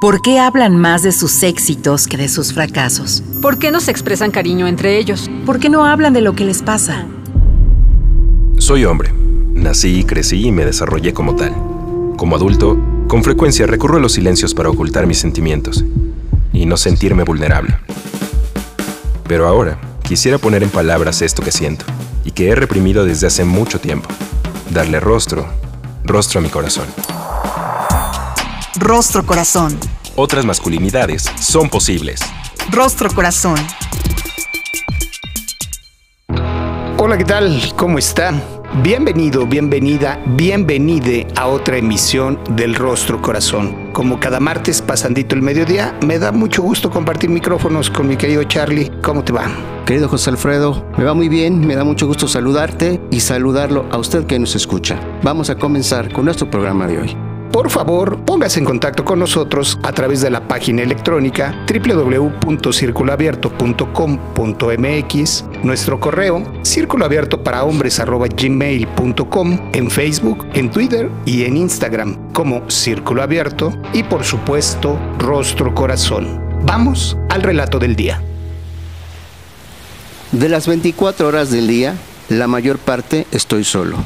¿Por qué hablan más de sus éxitos que de sus fracasos? ¿Por qué no se expresan cariño entre ellos? ¿Por qué no hablan de lo que les pasa? Soy hombre. Nací, y crecí y me desarrollé como tal. Como adulto, con frecuencia recurro a los silencios para ocultar mis sentimientos y no sentirme vulnerable. Pero ahora, quisiera poner en palabras esto que siento y que he reprimido desde hace mucho tiempo. Darle rostro, rostro a mi corazón. Rostro Corazón. Otras masculinidades son posibles. Rostro Corazón. Hola, ¿qué tal? ¿Cómo está? Bienvenido, bienvenida, bienvenide a otra emisión del Rostro Corazón. Como cada martes pasandito el mediodía, me da mucho gusto compartir micrófonos con mi querido Charlie. ¿Cómo te va? Querido José Alfredo, me va muy bien, me da mucho gusto saludarte y saludarlo a usted que nos escucha. Vamos a comenzar con nuestro programa de hoy. Por favor, póngase en contacto con nosotros a través de la página electrónica www.circuloabierto.com.mx, nuestro correo círculoabierto para hombres en Facebook, en Twitter y en Instagram como Círculo Abierto y por supuesto Rostro Corazón. Vamos al relato del día. De las 24 horas del día, la mayor parte estoy solo.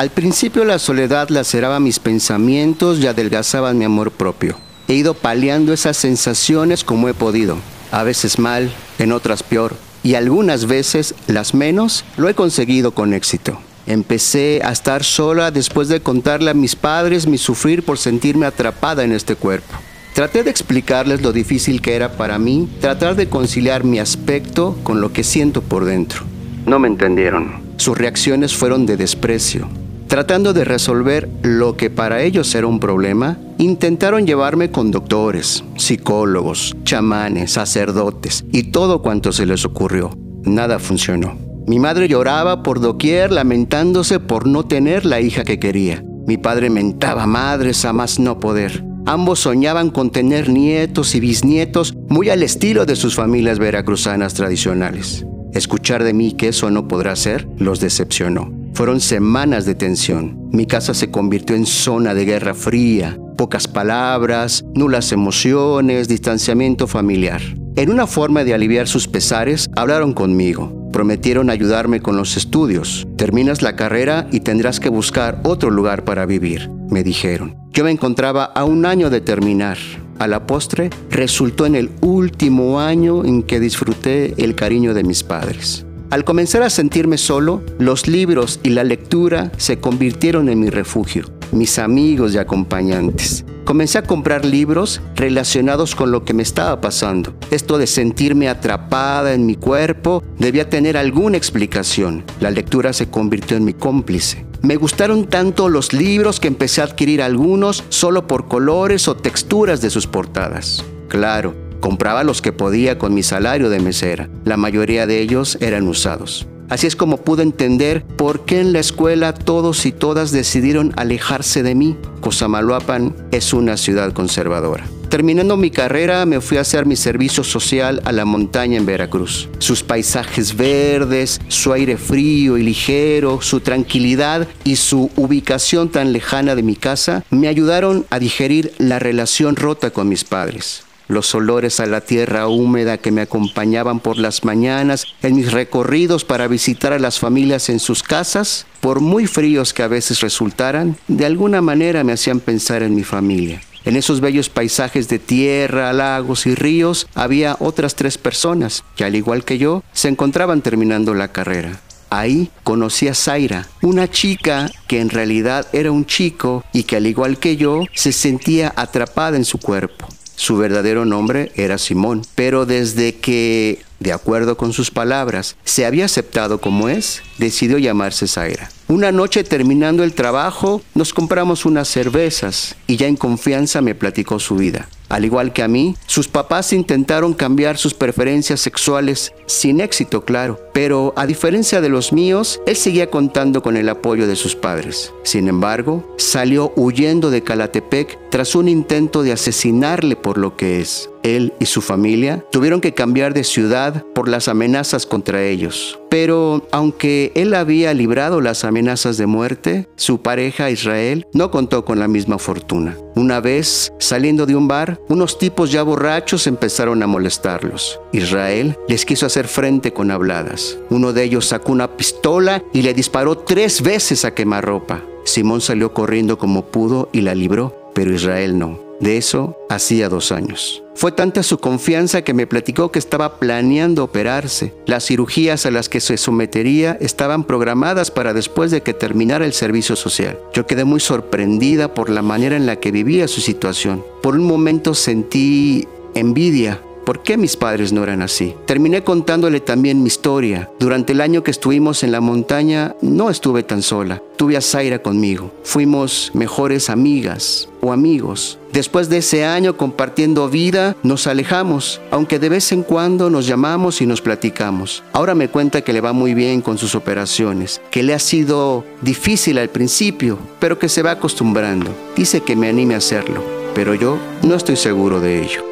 Al principio la soledad laceraba mis pensamientos y adelgazaba mi amor propio. He ido paliando esas sensaciones como he podido, a veces mal, en otras peor, y algunas veces, las menos, lo he conseguido con éxito. Empecé a estar sola después de contarle a mis padres mi sufrir por sentirme atrapada en este cuerpo. Traté de explicarles lo difícil que era para mí tratar de conciliar mi aspecto con lo que siento por dentro. No me entendieron. Sus reacciones fueron de desprecio, Tratando de resolver lo que para ellos era un problema, intentaron llevarme con doctores, psicólogos, chamanes, sacerdotes y todo cuanto se les ocurrió. Nada funcionó. Mi madre lloraba por doquier lamentándose por no tener la hija que quería. Mi padre mentaba madres a más no poder. Ambos soñaban con tener nietos y bisnietos muy al estilo de sus familias veracruzanas tradicionales. Escuchar de mí que eso no podrá ser los decepcionó. Fueron semanas de tensión. Mi casa se convirtió en zona de guerra fría, pocas palabras, nulas emociones, distanciamiento familiar. En una forma de aliviar sus pesares, hablaron conmigo. Prometieron ayudarme con los estudios. Terminas la carrera y tendrás que buscar otro lugar para vivir, me dijeron. Yo me encontraba a un año de terminar. A la postre, resultó en el último año en que disfruté el cariño de mis padres. Al comenzar a sentirme solo, los libros y la lectura se convirtieron en mi refugio, mis amigos y acompañantes. Comencé a comprar libros relacionados con lo que me estaba pasando. Esto de sentirme atrapada en mi cuerpo debía tener alguna explicación. La lectura se convirtió en mi cómplice. Me gustaron tanto los libros que empecé a adquirir algunos solo por colores o texturas de sus portadas. Claro, Compraba los que podía con mi salario de mesera. La mayoría de ellos eran usados. Así es como pude entender por qué en la escuela todos y todas decidieron alejarse de mí. Cosamaloapan es una ciudad conservadora. Terminando mi carrera me fui a hacer mi servicio social a la montaña en Veracruz. Sus paisajes verdes, su aire frío y ligero, su tranquilidad y su ubicación tan lejana de mi casa me ayudaron a digerir la relación rota con mis padres los olores a la tierra húmeda que me acompañaban por las mañanas en mis recorridos para visitar a las familias en sus casas, por muy fríos que a veces resultaran, de alguna manera me hacían pensar en mi familia. En esos bellos paisajes de tierra, lagos y ríos había otras tres personas que, al igual que yo, se encontraban terminando la carrera. Ahí conocí a Zaira, una chica que en realidad era un chico y que al igual que yo se sentía atrapada en su cuerpo. Su verdadero nombre era Simón, pero desde que, de acuerdo con sus palabras, se había aceptado como es, decidió llamarse Zaira. Una noche terminando el trabajo, nos compramos unas cervezas y ya en confianza me platicó su vida. Al igual que a mí, sus papás intentaron cambiar sus preferencias sexuales sin éxito, claro pero a diferencia de los míos, él seguía contando con el apoyo de sus padres. Sin embargo, salió huyendo de Calatepec tras un intento de asesinarle por lo que es. Él y su familia tuvieron que cambiar de ciudad por las amenazas contra ellos. Pero aunque él había librado las amenazas de muerte, su pareja Israel no contó con la misma fortuna. Una vez, saliendo de un bar, unos tipos ya borrachos empezaron a molestarlos. Israel les quiso hacer frente con habladas. Uno de ellos sacó una pistola y le disparó tres veces a quemarropa. Simón salió corriendo como pudo y la libró, pero Israel no. De eso hacía dos años. Fue tanta su confianza que me platicó que estaba planeando operarse. Las cirugías a las que se sometería estaban programadas para después de que terminara el servicio social. Yo quedé muy sorprendida por la manera en la que vivía su situación. Por un momento sentí envidia ¿Por qué mis padres no eran así? Terminé contándole también mi historia. Durante el año que estuvimos en la montaña no estuve tan sola. Tuve a Zaira conmigo. Fuimos mejores amigas o amigos. Después de ese año compartiendo vida, nos alejamos, aunque de vez en cuando nos llamamos y nos platicamos. Ahora me cuenta que le va muy bien con sus operaciones, que le ha sido difícil al principio, pero que se va acostumbrando. Dice que me anime a hacerlo, pero yo no estoy seguro de ello.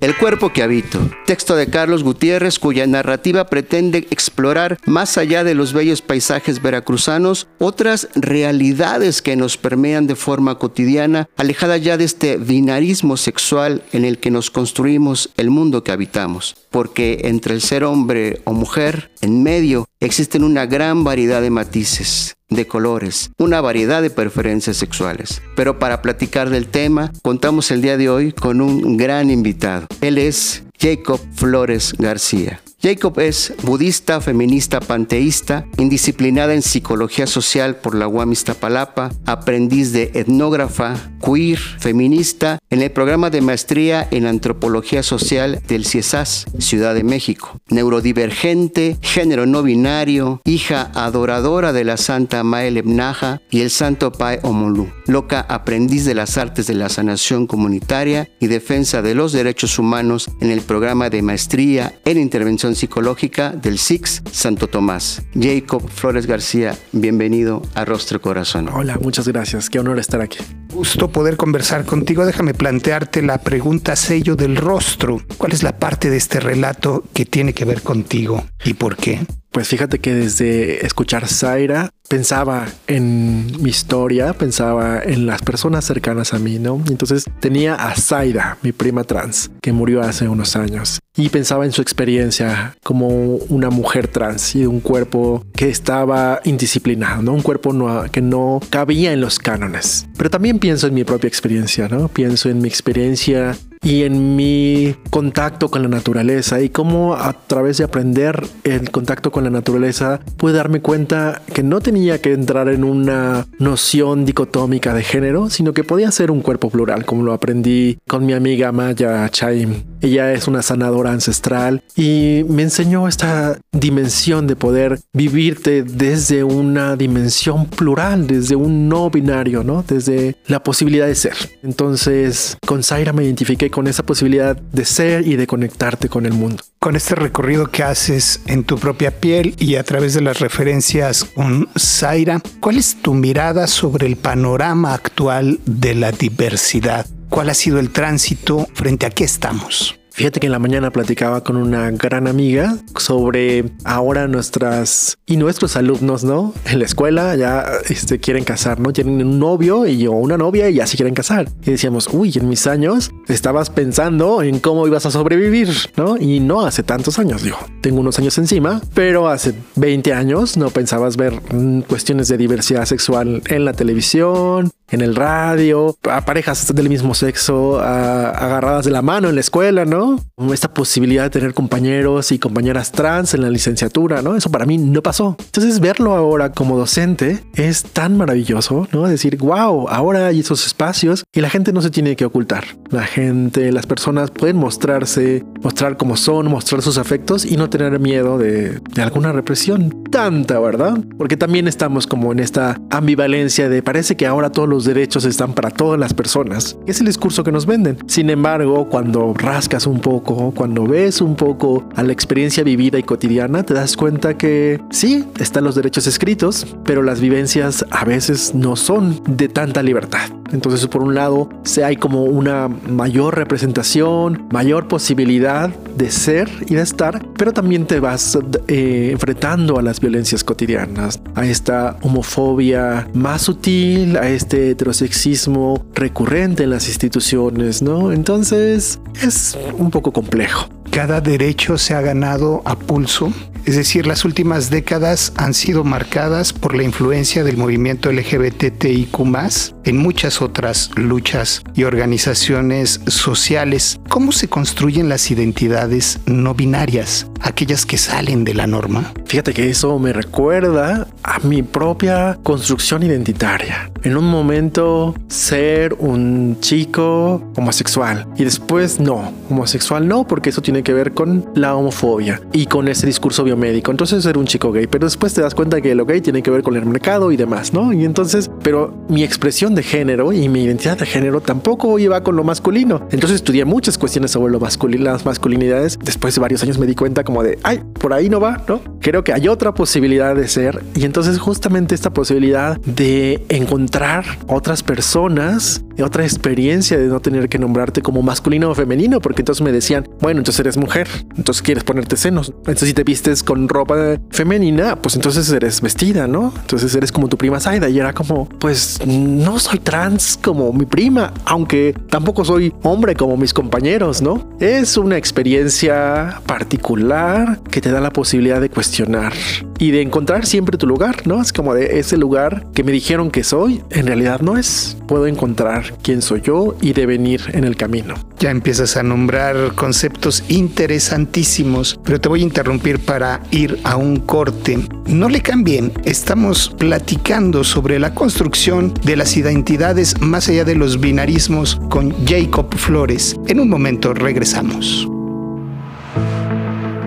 El cuerpo que habito, texto de Carlos Gutiérrez cuya narrativa pretende explorar más allá de los bellos paisajes veracruzanos otras realidades que nos permean de forma cotidiana, alejada ya de este binarismo sexual en el que nos construimos el mundo que habitamos, porque entre el ser hombre o mujer, en medio, existen una gran variedad de matices de colores, una variedad de preferencias sexuales. Pero para platicar del tema, contamos el día de hoy con un gran invitado. Él es Jacob Flores García. Jacob es budista, feminista, panteísta, indisciplinada en psicología social por la UAM Iztapalapa, aprendiz de etnógrafa, queer, feminista, en el programa de maestría en antropología social del CIESAS, Ciudad de México. Neurodivergente, género no binario, hija adoradora de la Santa Mael Ebnaja y el Santo Pai Omolú. Loca aprendiz de las artes de la sanación comunitaria y defensa de los derechos humanos en el programa de maestría en intervención Psicológica del SIX Santo Tomás. Jacob Flores García, bienvenido a Rostro Corazón. Hola, muchas gracias. Qué honor estar aquí. Gusto poder conversar contigo. Déjame plantearte la pregunta sello del rostro. ¿Cuál es la parte de este relato que tiene que ver contigo y por qué? Pues fíjate que desde escuchar Zaira pensaba en mi historia, pensaba en las personas cercanas a mí, ¿no? Entonces tenía a Zaira, mi prima trans, que murió hace unos años, y pensaba en su experiencia como una mujer trans y un cuerpo que estaba indisciplinado, ¿no? Un cuerpo que no cabía en los cánones. Pero también pienso en mi propia experiencia, ¿no? Pienso en mi experiencia y en mi contacto con la naturaleza y cómo a través de aprender el contacto con la naturaleza pude darme cuenta que no tenía que entrar en una noción dicotómica de género, sino que podía ser un cuerpo plural, como lo aprendí con mi amiga Maya Chaim. Ella es una sanadora ancestral y me enseñó esta dimensión de poder vivirte desde una dimensión plural, desde un no binario, ¿no? Desde la posibilidad de ser. Entonces, con Zaira me identifiqué con esa posibilidad de ser y de conectarte con el mundo. Con este recorrido que haces en tu propia piel y a través de las referencias con Zaira, ¿cuál es tu mirada sobre el panorama actual de la diversidad? ¿Cuál ha sido el tránsito frente a qué estamos? Fíjate que en la mañana platicaba con una gran amiga sobre ahora nuestras y nuestros alumnos, ¿no? En la escuela ya este, quieren casar, ¿no? Tienen un novio y yo una novia y ya se quieren casar. Y decíamos, uy, en mis años estabas pensando en cómo ibas a sobrevivir, ¿no? Y no hace tantos años, digo, tengo unos años encima, pero hace 20 años no pensabas ver mm, cuestiones de diversidad sexual en la televisión, en el radio, a parejas del mismo sexo, agarradas de la mano en la escuela, ¿no? Esta posibilidad de tener compañeros y compañeras trans en la licenciatura, ¿no? Eso para mí no pasó. Entonces verlo ahora como docente es tan maravilloso, ¿no? Decir, wow, ahora hay esos espacios y la gente no se tiene que ocultar. La gente, las personas pueden mostrarse, mostrar cómo son, mostrar sus afectos y no tener miedo de, de alguna represión. Tanta, ¿verdad? Porque también estamos como en esta ambivalencia de parece que ahora todos los los derechos están para todas las personas. Es el discurso que nos venden. Sin embargo, cuando rascas un poco, cuando ves un poco a la experiencia vivida y cotidiana, te das cuenta que sí, están los derechos escritos, pero las vivencias a veces no son de tanta libertad. Entonces, por un lado, hay como una mayor representación, mayor posibilidad de ser y de estar, pero también te vas eh, enfrentando a las violencias cotidianas, a esta homofobia más sutil, a este heterosexismo recurrente en las instituciones, ¿no? Entonces, es un poco complejo. Cada derecho se ha ganado a pulso es decir, las últimas décadas han sido marcadas por la influencia del movimiento LGBTIQ en muchas otras luchas y organizaciones sociales. ¿Cómo se construyen las identidades no binarias, aquellas que salen de la norma? Fíjate que eso me recuerda a mi propia construcción identitaria. En un momento ser un chico homosexual y después no, homosexual no, porque eso tiene que ver con la homofobia y con ese discurso médico, entonces era un chico gay, pero después te das cuenta que lo gay tiene que ver con el mercado y demás, ¿no? Y entonces, pero mi expresión de género y mi identidad de género tampoco iba con lo masculino. Entonces estudié muchas cuestiones sobre lo masculino, las masculinidades. Después de varios años me di cuenta como de, ay, por ahí no va, ¿no? Creo que hay otra posibilidad de ser y entonces justamente esta posibilidad de encontrar otras personas, otra experiencia de no tener que nombrarte como masculino o femenino, porque entonces me decían, bueno, entonces eres mujer, entonces quieres ponerte senos, entonces si te vistes con ropa femenina, pues entonces eres vestida, ¿no? Entonces eres como tu prima Saida y era como, pues no soy trans como mi prima, aunque tampoco soy hombre como mis compañeros, ¿no? Es una experiencia particular que te da la posibilidad de cuestionar y de encontrar siempre tu lugar, ¿no? Es como de ese lugar que me dijeron que soy, en realidad no es. Puedo encontrar quién soy yo y devenir en el camino. Ya empiezas a nombrar conceptos interesantísimos, pero te voy a interrumpir para ir a un corte. No le cambien, estamos platicando sobre la construcción de las identidades más allá de los binarismos con Jacob Flores. En un momento regresamos.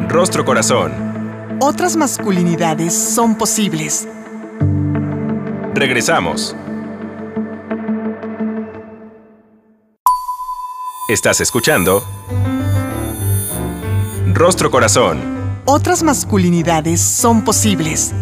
Rostro Corazón. Otras masculinidades son posibles. Regresamos. Estás escuchando Rostro Corazón otras masculinidades son posibles.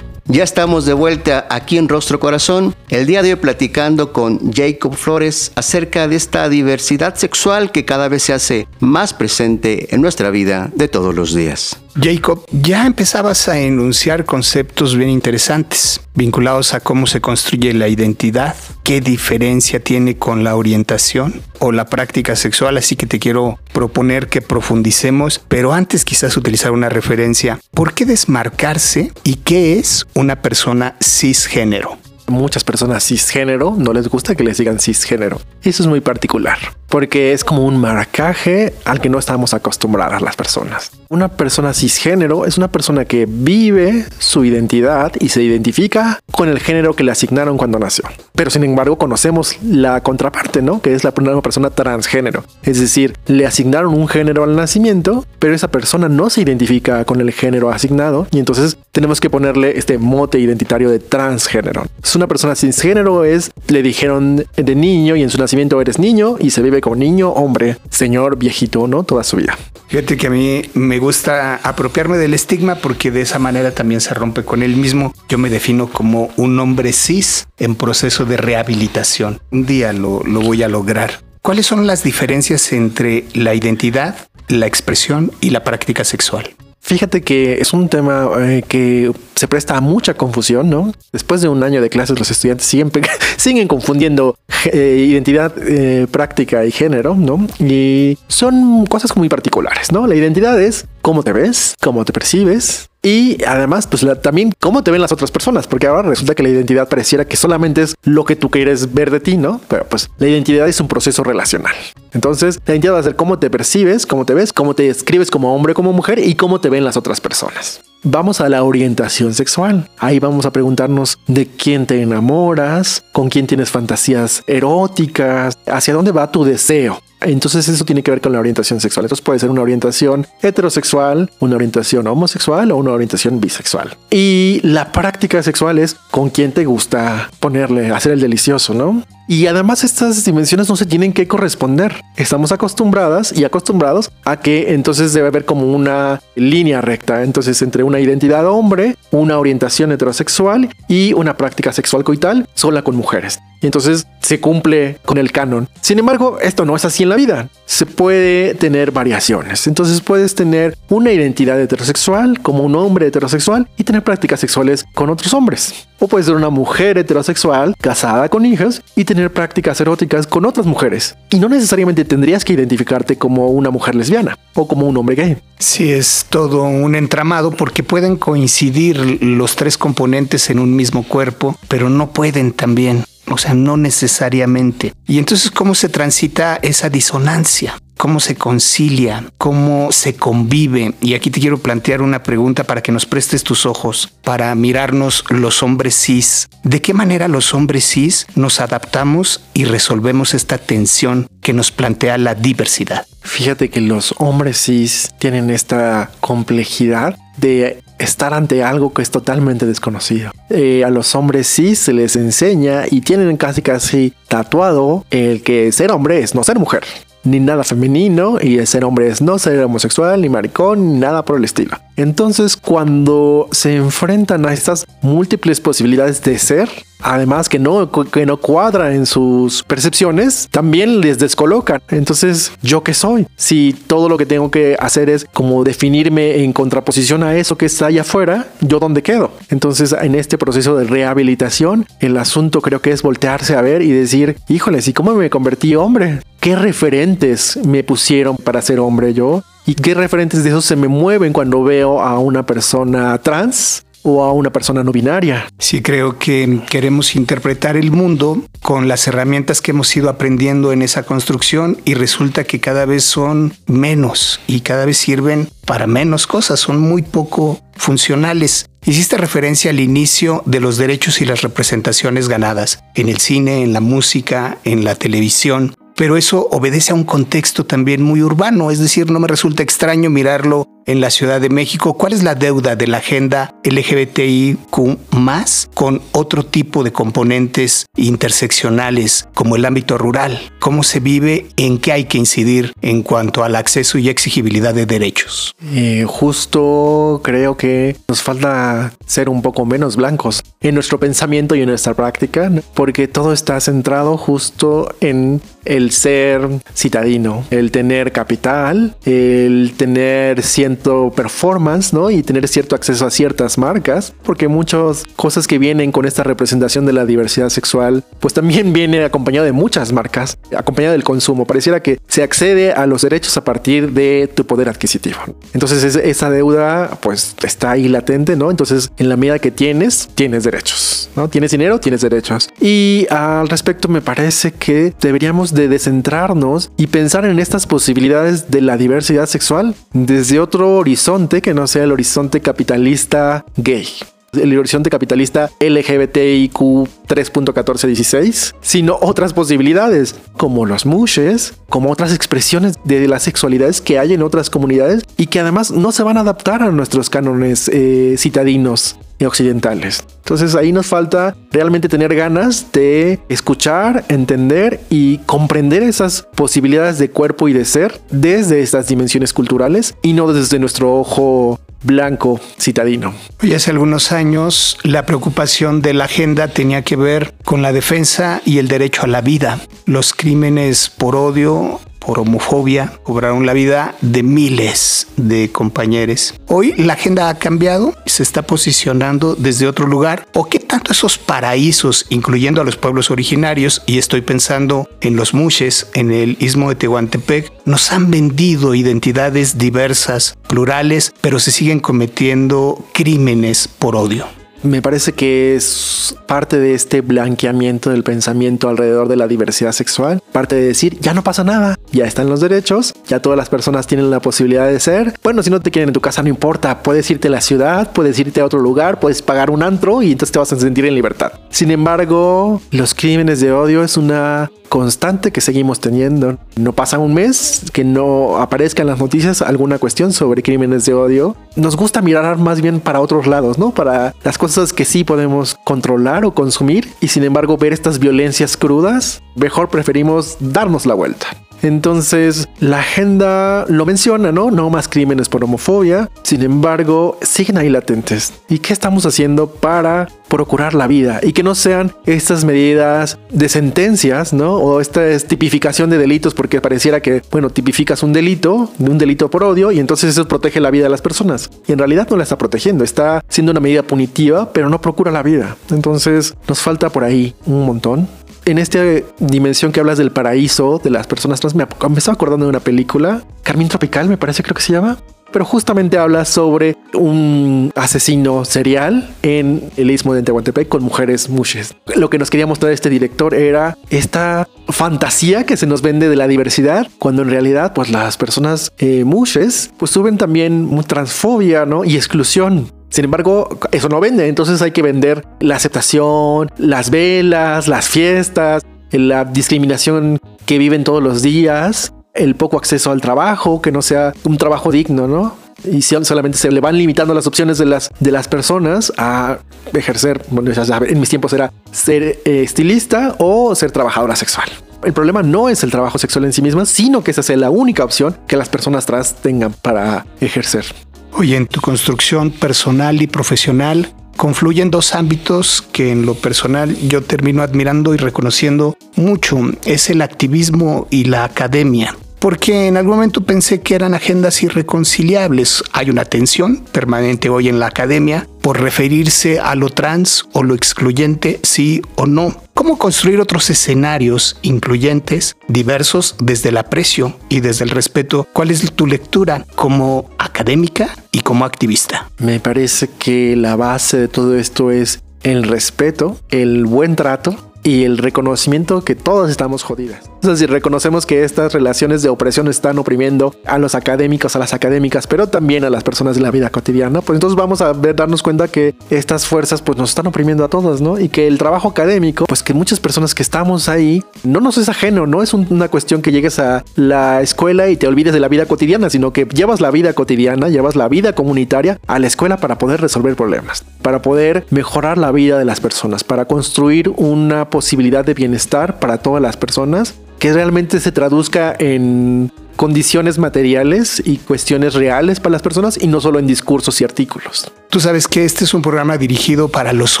Ya estamos de vuelta aquí en Rostro Corazón, el día de hoy platicando con Jacob Flores acerca de esta diversidad sexual que cada vez se hace más presente en nuestra vida de todos los días. Jacob, ya empezabas a enunciar conceptos bien interesantes vinculados a cómo se construye la identidad, qué diferencia tiene con la orientación o la práctica sexual, así que te quiero proponer que profundicemos, pero antes quizás utilizar una referencia. ¿Por qué desmarcarse y qué es una persona cisgénero? Muchas personas cisgénero no les gusta que les digan cisgénero. Eso es muy particular porque es como un marcaje al que no estamos acostumbradas las personas. Una persona cisgénero es una persona que vive su identidad y se identifica con el género que le asignaron cuando nació. Pero sin embargo conocemos la contraparte, ¿no? Que es la persona transgénero. Es decir, le asignaron un género al nacimiento, pero esa persona no se identifica con el género asignado y entonces tenemos que ponerle este mote identitario de transgénero. Una persona cisgénero es, le dijeron de niño y en su nacimiento eres niño y se vive como niño, hombre, señor, viejito, ¿no? Toda su vida. Fíjate que a mí me gusta apropiarme del estigma porque de esa manera también se rompe con él mismo. Yo me defino como un hombre cis en proceso de rehabilitación. Un día lo, lo voy a lograr. ¿Cuáles son las diferencias entre la identidad, la expresión y la práctica sexual? Fíjate que es un tema eh, que se presta a mucha confusión, ¿no? Después de un año de clases, los estudiantes siguen, siguen confundiendo eh, identidad eh, práctica y género, ¿no? Y son cosas muy particulares, ¿no? La identidad es cómo te ves, cómo te percibes, y además, pues también cómo te ven las otras personas, porque ahora resulta que la identidad pareciera que solamente es lo que tú quieres ver de ti, ¿no? Pero pues la identidad es un proceso relacional. Entonces, la identidad va a ser cómo te percibes, cómo te ves, cómo te describes como hombre, como mujer y cómo te ven las otras personas. Vamos a la orientación sexual. Ahí vamos a preguntarnos de quién te enamoras, con quién tienes fantasías eróticas, hacia dónde va tu deseo. Entonces eso tiene que ver con la orientación sexual. Entonces puede ser una orientación heterosexual, una orientación homosexual o una orientación bisexual. Y la práctica sexual es con quién te gusta ponerle, hacer el delicioso, ¿no? Y además estas dimensiones no se tienen que corresponder. Estamos acostumbradas y acostumbrados a que entonces debe haber como una línea recta. Entonces entre una identidad hombre, una orientación heterosexual y una práctica sexual coital sola con mujeres. Y entonces se cumple con el canon. Sin embargo, esto no es así en la vida. Se puede tener variaciones. Entonces puedes tener una identidad heterosexual como un hombre heterosexual y tener prácticas sexuales con otros hombres. O puedes ser una mujer heterosexual casada con hijas y tener prácticas eróticas con otras mujeres. Y no necesariamente tendrías que identificarte como una mujer lesbiana o como un hombre gay. Sí, es todo un entramado porque pueden coincidir los tres componentes en un mismo cuerpo, pero no pueden también. O sea, no necesariamente. Y entonces, ¿cómo se transita esa disonancia? Cómo se concilia, cómo se convive. Y aquí te quiero plantear una pregunta para que nos prestes tus ojos, para mirarnos los hombres cis. ¿De qué manera los hombres cis nos adaptamos y resolvemos esta tensión que nos plantea la diversidad? Fíjate que los hombres cis tienen esta complejidad de estar ante algo que es totalmente desconocido. Eh, a los hombres cis se les enseña y tienen casi casi tatuado el que ser hombre es no ser mujer ni nada femenino y ser hombre es no ser homosexual ni maricón ni nada por el estilo. Entonces cuando se enfrentan a estas múltiples posibilidades de ser, además que no, que no cuadra en sus percepciones, también les descolocan. Entonces, ¿yo qué soy? Si todo lo que tengo que hacer es como definirme en contraposición a eso que está allá afuera, ¿yo dónde quedo? Entonces, en este proceso de rehabilitación, el asunto creo que es voltearse a ver y decir, híjoles, ¿y cómo me convertí hombre? ¿Qué referentes me pusieron para ser hombre yo? ¿Y qué referentes de eso se me mueven cuando veo a una persona trans? O a una persona no binaria. Sí, creo que queremos interpretar el mundo con las herramientas que hemos ido aprendiendo en esa construcción y resulta que cada vez son menos y cada vez sirven para menos cosas, son muy poco funcionales. Hiciste referencia al inicio de los derechos y las representaciones ganadas en el cine, en la música, en la televisión pero eso obedece a un contexto también muy urbano, es decir, no me resulta extraño mirarlo en la Ciudad de México. ¿Cuál es la deuda de la agenda LGBTIQ más con otro tipo de componentes interseccionales como el ámbito rural? ¿Cómo se vive? ¿En qué hay que incidir en cuanto al acceso y exigibilidad de derechos? Eh, justo creo que nos falta ser un poco menos blancos en nuestro pensamiento y en nuestra práctica, porque todo está centrado justo en el ser citadino, el tener capital, el tener cierto performance, ¿no? Y tener cierto acceso a ciertas marcas, porque muchas cosas que vienen con esta representación de la diversidad sexual, pues también viene acompañado de muchas marcas, acompañado del consumo. Pareciera que se accede a los derechos a partir de tu poder adquisitivo. Entonces esa deuda, pues está ahí latente, ¿no? Entonces en la medida que tienes, tienes derechos, ¿no? Tienes dinero, tienes derechos. Y al respecto me parece que deberíamos de descentrarnos y pensar en estas posibilidades de la diversidad sexual desde otro horizonte que no sea el horizonte capitalista gay. El horizonte capitalista LGBTIQ 3.1416, sino otras posibilidades, como los mushes, como otras expresiones de las sexualidades que hay en otras comunidades y que además no se van a adaptar a nuestros cánones eh, citadinos y occidentales. Entonces ahí nos falta realmente tener ganas de escuchar, entender y comprender esas posibilidades de cuerpo y de ser desde estas dimensiones culturales y no desde nuestro ojo blanco citadino. Y hace algunos años la preocupación de la agenda tenía que ver con la defensa y el derecho a la vida. Los crímenes por odio por homofobia cobraron la vida de miles de compañeros. Hoy la agenda ha cambiado se está posicionando desde otro lugar. ¿O qué tanto esos paraísos, incluyendo a los pueblos originarios, y estoy pensando en los muches, en el istmo de Tehuantepec, nos han vendido identidades diversas, plurales, pero se siguen cometiendo crímenes por odio? Me parece que es parte de este blanqueamiento del pensamiento alrededor de la diversidad sexual, parte de decir, ya no pasa nada, ya están los derechos, ya todas las personas tienen la posibilidad de ser. Bueno, si no te quieren en tu casa, no importa, puedes irte a la ciudad, puedes irte a otro lugar, puedes pagar un antro y entonces te vas a sentir en libertad. Sin embargo, los crímenes de odio es una constante que seguimos teniendo. No pasa un mes que no aparezca en las noticias alguna cuestión sobre crímenes de odio. Nos gusta mirar más bien para otros lados, ¿no? Para las cosas que sí podemos controlar o consumir y sin embargo ver estas violencias crudas, mejor preferimos darnos la vuelta. Entonces, la agenda lo menciona, ¿no? No más crímenes por homofobia. Sin embargo, siguen ahí latentes. ¿Y qué estamos haciendo para procurar la vida y que no sean estas medidas de sentencias, ¿no? O esta tipificación de delitos porque pareciera que, bueno, tipificas un delito, de un delito por odio y entonces eso protege la vida de las personas. Y en realidad no la está protegiendo, está siendo una medida punitiva, pero no procura la vida. Entonces nos falta por ahí un montón en esta dimensión que hablas del paraíso de las personas trans, me, estaba acordando de una película, Carmín Tropical, me parece, creo que se llama. Pero justamente habla sobre un asesino serial en el istmo de Tehuantepec con mujeres mushes. Lo que nos quería mostrar este director era esta fantasía que se nos vende de la diversidad, cuando en realidad, pues las personas eh, mushes, pues suben también transfobia, ¿no? Y exclusión. Sin embargo, eso no vende, entonces hay que vender la aceptación, las velas, las fiestas, la discriminación que viven todos los días, el poco acceso al trabajo, que no sea un trabajo digno, ¿no? Y solamente se le van limitando las opciones de las, de las personas a ejercer, bueno, en mis tiempos era ser eh, estilista o ser trabajadora sexual. El problema no es el trabajo sexual en sí misma, sino que esa es la única opción que las personas trans tengan para ejercer. Oye, en tu construcción personal y profesional confluyen dos ámbitos que en lo personal yo termino admirando y reconociendo mucho. Es el activismo y la academia porque en algún momento pensé que eran agendas irreconciliables. Hay una tensión permanente hoy en la academia por referirse a lo trans o lo excluyente, sí o no. ¿Cómo construir otros escenarios incluyentes, diversos, desde el aprecio y desde el respeto? ¿Cuál es tu lectura como académica y como activista? Me parece que la base de todo esto es el respeto, el buen trato y el reconocimiento que todos estamos jodidas. Entonces, si reconocemos que estas relaciones de opresión están oprimiendo a los académicos, a las académicas, pero también a las personas de la vida cotidiana, pues entonces vamos a darnos cuenta que estas fuerzas pues nos están oprimiendo a todos, ¿no? Y que el trabajo académico, pues que muchas personas que estamos ahí, no nos es ajeno, no es una cuestión que llegues a la escuela y te olvides de la vida cotidiana, sino que llevas la vida cotidiana, llevas la vida comunitaria a la escuela para poder resolver problemas, para poder mejorar la vida de las personas, para construir una posibilidad de bienestar para todas las personas que realmente se traduzca en condiciones materiales y cuestiones reales para las personas y no solo en discursos y artículos. Tú sabes que este es un programa dirigido para los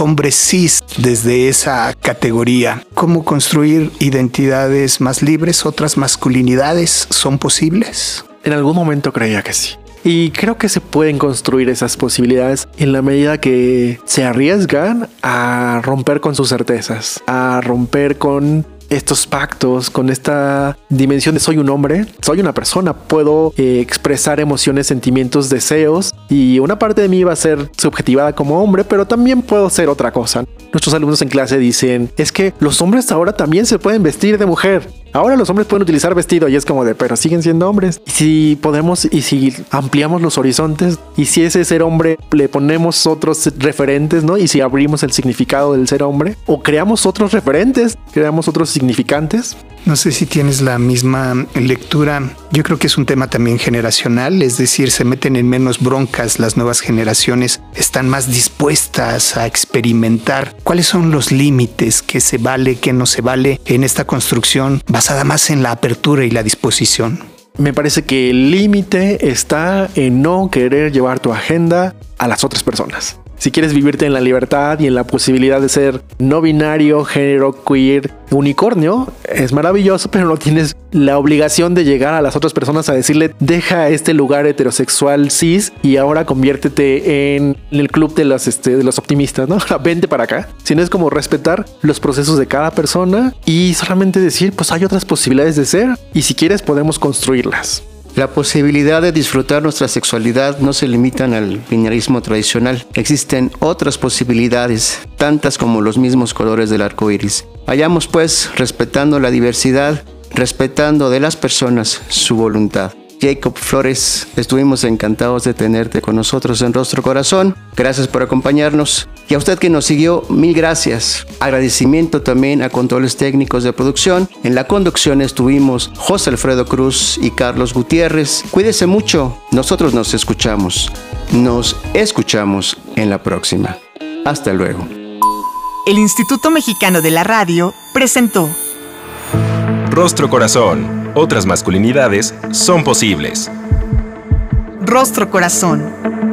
hombres cis desde esa categoría. ¿Cómo construir identidades más libres, otras masculinidades son posibles? En algún momento creía que sí. Y creo que se pueden construir esas posibilidades en la medida que se arriesgan a romper con sus certezas, a romper con estos pactos, con esta dimensión de soy un hombre, soy una persona, puedo eh, expresar emociones, sentimientos, deseos y una parte de mí va a ser subjetivada como hombre, pero también puedo ser otra cosa. Nuestros alumnos en clase dicen, es que los hombres ahora también se pueden vestir de mujer. Ahora los hombres pueden utilizar vestido y es como de, pero siguen siendo hombres. Y si podemos, y si ampliamos los horizontes, y si ese ser hombre le ponemos otros referentes, ¿no? Y si abrimos el significado del ser hombre, o creamos otros referentes, creamos otros significantes, no sé si tienes la misma lectura. Yo creo que es un tema también generacional, es decir, se meten en menos broncas las nuevas generaciones, están más dispuestas a experimentar cuáles son los límites, qué se vale, qué no se vale en esta construcción más en la apertura y la disposición. Me parece que el límite está en no querer llevar tu agenda a las otras personas. Si quieres vivirte en la libertad y en la posibilidad de ser no binario, género, queer, unicornio, es maravilloso, pero no tienes la obligación de llegar a las otras personas a decirle, deja este lugar heterosexual cis y ahora conviértete en el club de los, este, los optimistas, ¿no? Vente para acá. Sino es como respetar los procesos de cada persona y solamente decir, pues hay otras posibilidades de ser y si quieres podemos construirlas. La posibilidad de disfrutar nuestra sexualidad no se limitan al binarismo tradicional. Existen otras posibilidades, tantas como los mismos colores del arco iris. Vayamos pues respetando la diversidad, respetando de las personas su voluntad. Jacob Flores, estuvimos encantados de tenerte con nosotros en Rostro Corazón. Gracias por acompañarnos. Y a usted que nos siguió, mil gracias. Agradecimiento también a controles técnicos de producción. En la conducción estuvimos José Alfredo Cruz y Carlos Gutiérrez. Cuídese mucho. Nosotros nos escuchamos. Nos escuchamos en la próxima. Hasta luego. El Instituto Mexicano de la Radio presentó Rostro Corazón. Otras masculinidades son posibles. Rostro Corazón.